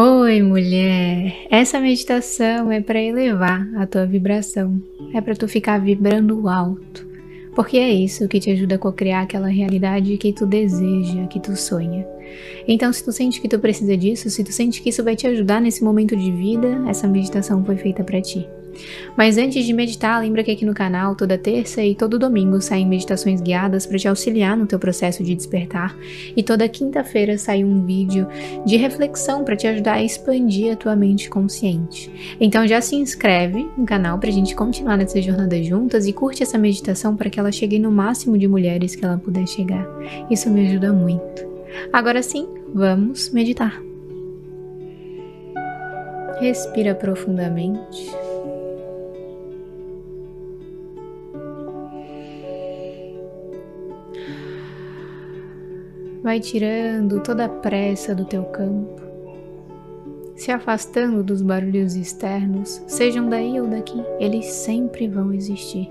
Oi, mulher! Essa meditação é para elevar a tua vibração, é para tu ficar vibrando alto, porque é isso que te ajuda a co-criar aquela realidade que tu deseja, que tu sonha. Então, se tu sente que tu precisa disso, se tu sente que isso vai te ajudar nesse momento de vida, essa meditação foi feita para ti. Mas antes de meditar, lembra que aqui no canal, toda terça e todo domingo saem meditações guiadas para te auxiliar no teu processo de despertar, e toda quinta-feira sai um vídeo de reflexão para te ajudar a expandir a tua mente consciente. Então já se inscreve no canal para a gente continuar nessa jornada juntas e curte essa meditação para que ela chegue no máximo de mulheres que ela puder chegar. Isso me ajuda muito. Agora sim, vamos meditar. Respira profundamente. Vai tirando toda a pressa do teu campo, se afastando dos barulhos externos, sejam daí ou daqui, eles sempre vão existir.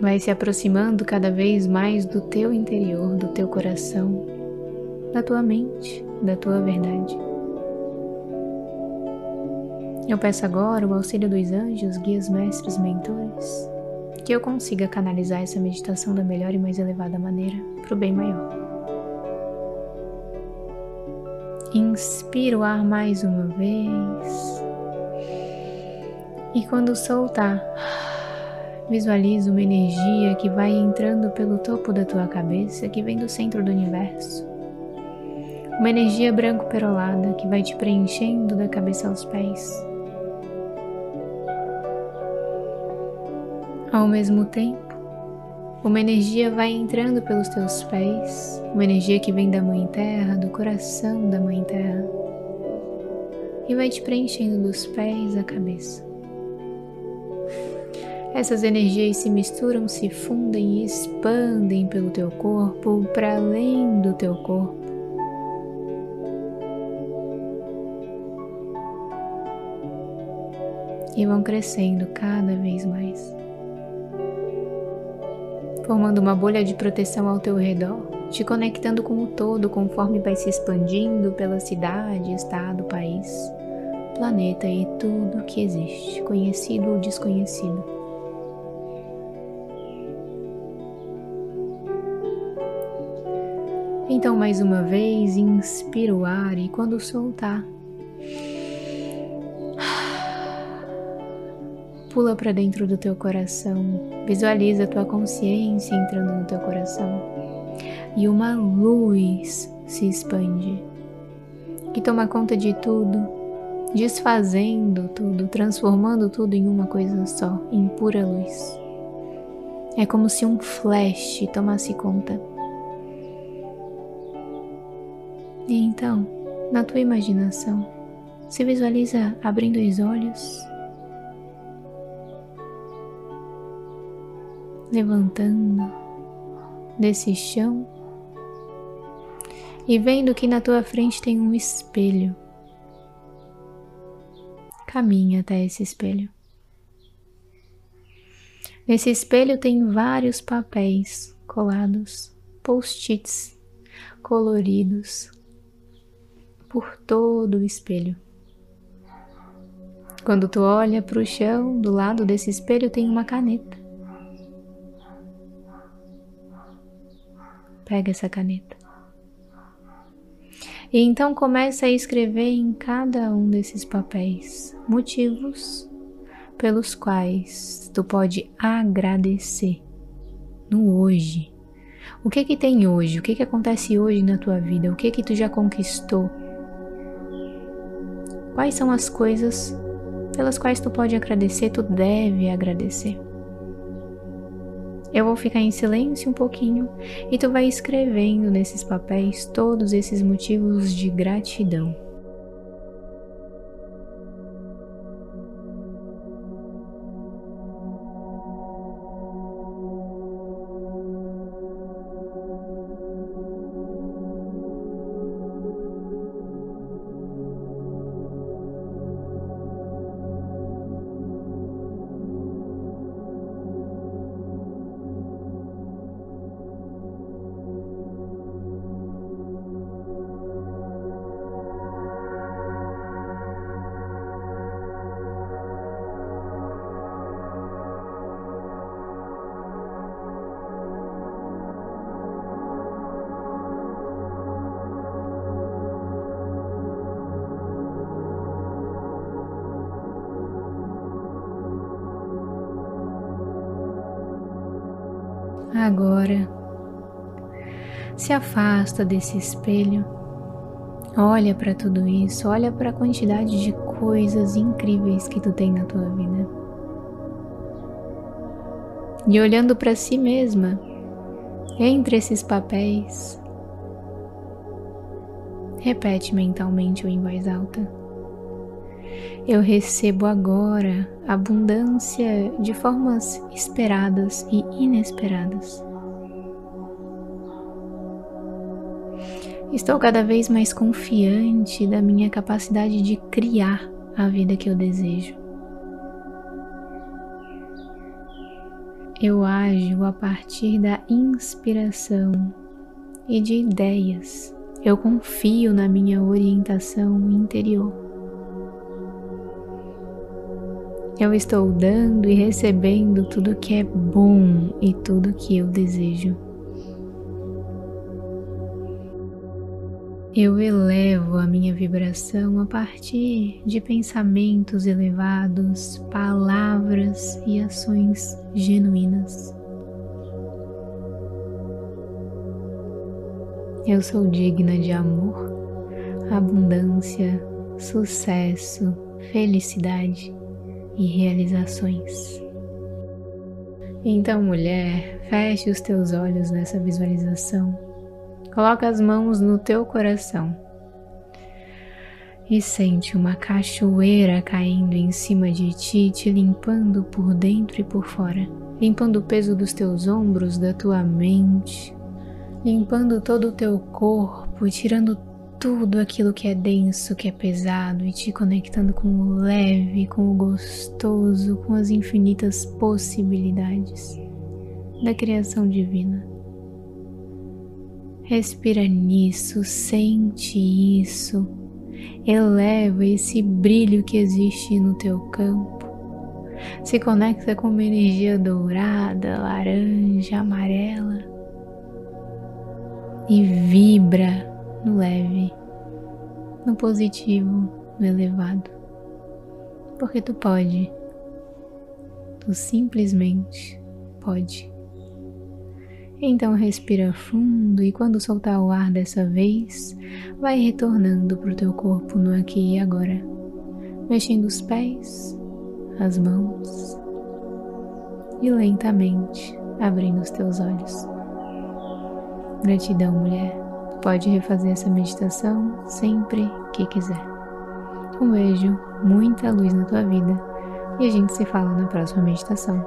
Vai se aproximando cada vez mais do teu interior, do teu coração, da tua mente, da tua verdade. Eu peço agora o auxílio dos anjos, guias, mestres, mentores, que eu consiga canalizar essa meditação da melhor e mais elevada maneira para o bem maior. Inspira o ar mais uma vez. E quando soltar, visualiza uma energia que vai entrando pelo topo da tua cabeça, que vem do centro do universo. Uma energia branco perolada que vai te preenchendo da cabeça aos pés. Ao mesmo tempo, uma energia vai entrando pelos teus pés, uma energia que vem da Mãe Terra, do coração da Mãe Terra, e vai te preenchendo dos pés à cabeça. Essas energias se misturam, se fundem e expandem pelo teu corpo, para além do teu corpo. E vão crescendo cada vez mais formando uma bolha de proteção ao teu redor, te conectando com o todo conforme vai se expandindo pela cidade, estado, país, planeta e tudo que existe, conhecido ou desconhecido. Então, mais uma vez, inspira o ar e quando soltar, Pula para dentro do teu coração, visualiza a tua consciência entrando no teu coração e uma luz se expande que toma conta de tudo, desfazendo tudo, transformando tudo em uma coisa só, em pura luz. É como se um flash tomasse conta. E então, na tua imaginação, se visualiza abrindo os olhos levantando desse chão e vendo que na tua frente tem um espelho. Caminha até esse espelho. Nesse espelho tem vários papéis colados, post-its coloridos por todo o espelho. Quando tu olha para o chão, do lado desse espelho tem uma caneta. Pega essa caneta. E então começa a escrever em cada um desses papéis motivos pelos quais tu pode agradecer no hoje. O que que tem hoje? O que que acontece hoje na tua vida? O que que tu já conquistou? Quais são as coisas pelas quais tu pode agradecer, tu deve agradecer? Eu vou ficar em silêncio um pouquinho e tu vai escrevendo nesses papéis todos esses motivos de gratidão. Agora, se afasta desse espelho, olha para tudo isso, olha para a quantidade de coisas incríveis que tu tem na tua vida. E olhando para si mesma, entre esses papéis, repete mentalmente ou em voz alta. Eu recebo agora abundância de formas esperadas e inesperadas. Estou cada vez mais confiante da minha capacidade de criar a vida que eu desejo. Eu ajo a partir da inspiração e de ideias. Eu confio na minha orientação interior. Eu estou dando e recebendo tudo que é bom e tudo que eu desejo. Eu elevo a minha vibração a partir de pensamentos elevados, palavras e ações genuínas. Eu sou digna de amor, abundância, sucesso, felicidade e realizações. Então, mulher, feche os teus olhos nessa visualização. Coloca as mãos no teu coração. E sente uma cachoeira caindo em cima de ti, te limpando por dentro e por fora, limpando o peso dos teus ombros, da tua mente, limpando todo o teu corpo, tirando tudo aquilo que é denso, que é pesado e te conectando com o leve, com o gostoso, com as infinitas possibilidades da criação divina. Respira nisso, sente isso, eleva esse brilho que existe no teu campo. Se conecta com uma energia dourada, laranja, amarela e vibra no leve, no positivo, no elevado. Porque tu pode, tu simplesmente pode. Então respira fundo e quando soltar o ar dessa vez, vai retornando para o teu corpo no aqui e agora, mexendo os pés, as mãos e lentamente abrindo os teus olhos. Gratidão, mulher. Pode refazer essa meditação sempre que quiser. Um beijo, muita luz na tua vida e a gente se fala na próxima meditação.